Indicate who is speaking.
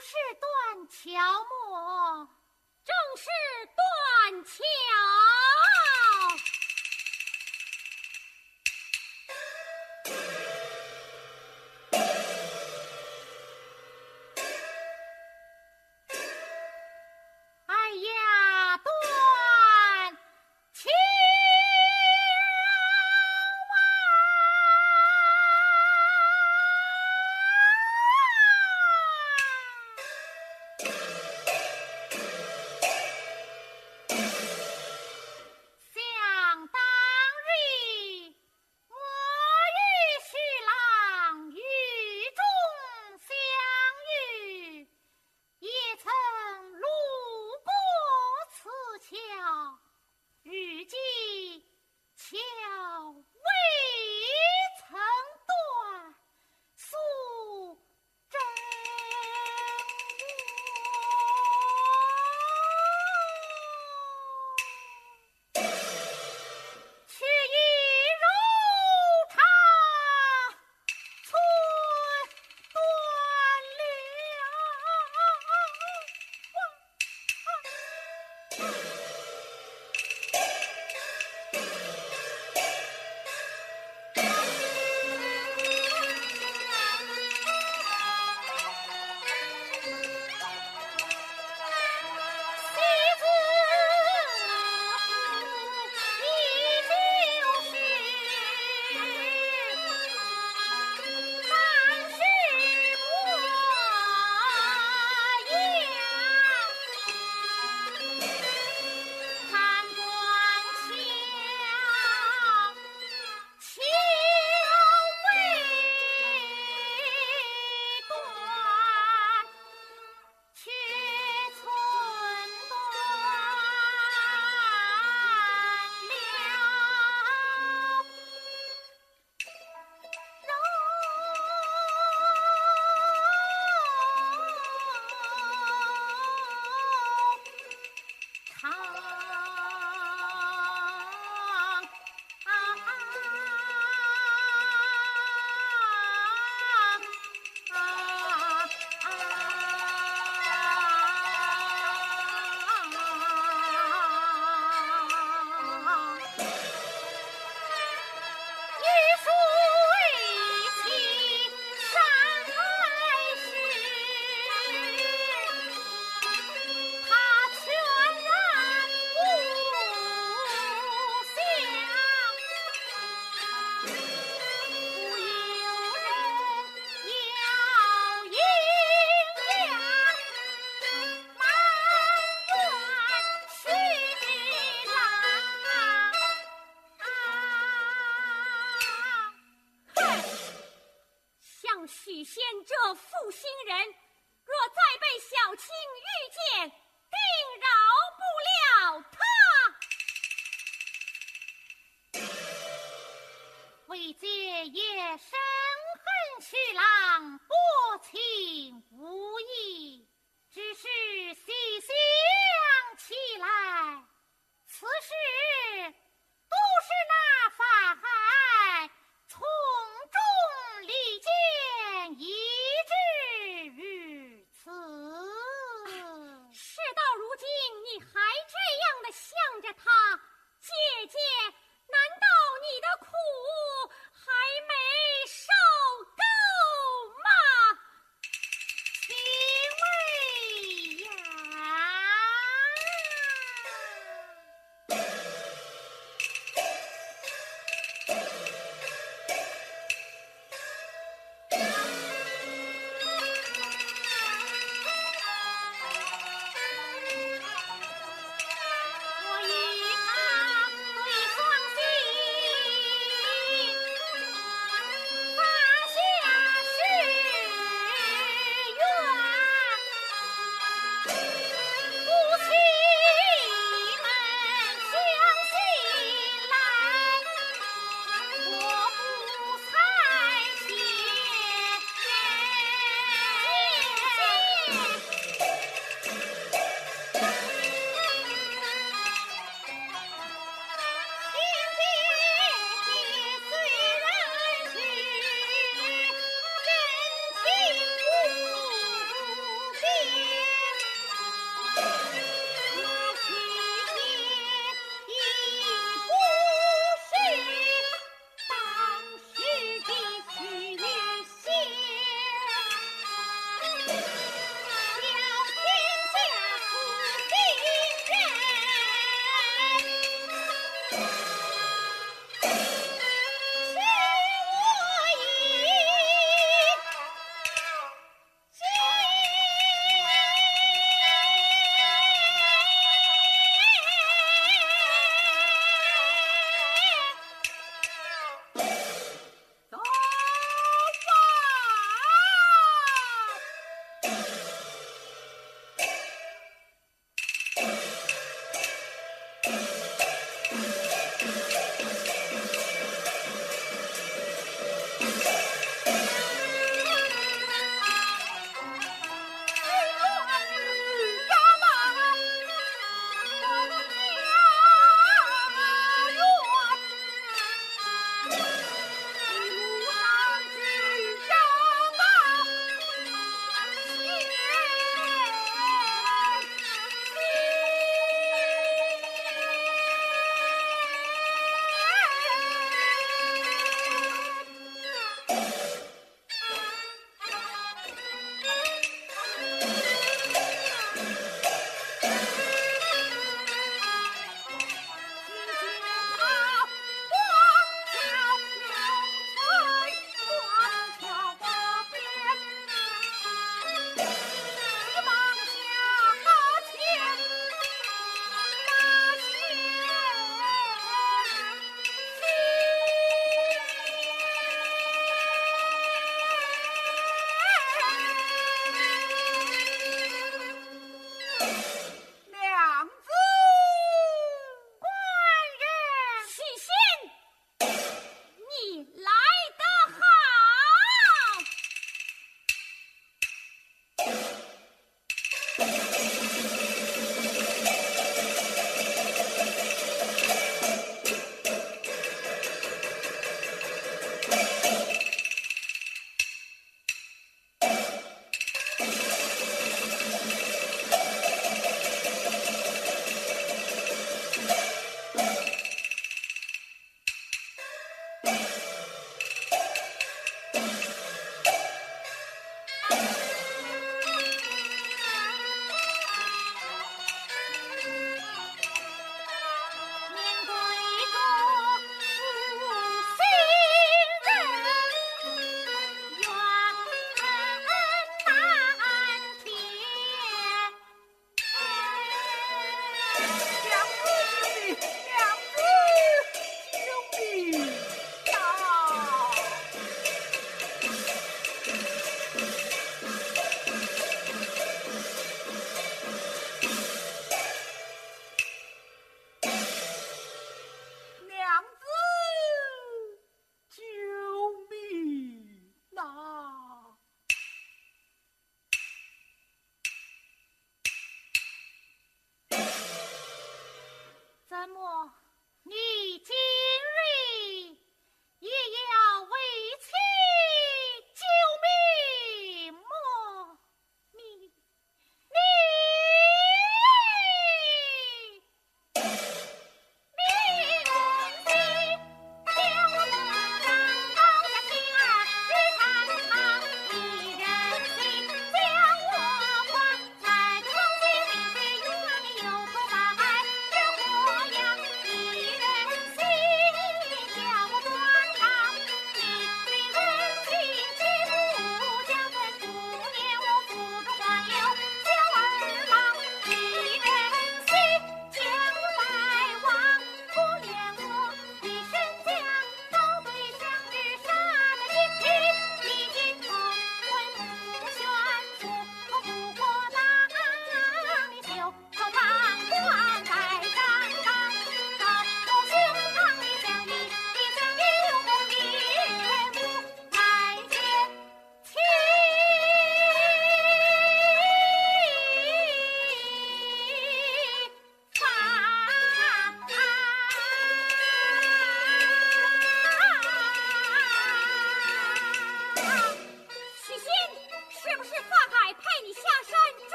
Speaker 1: 不是断桥木
Speaker 2: 正是断桥。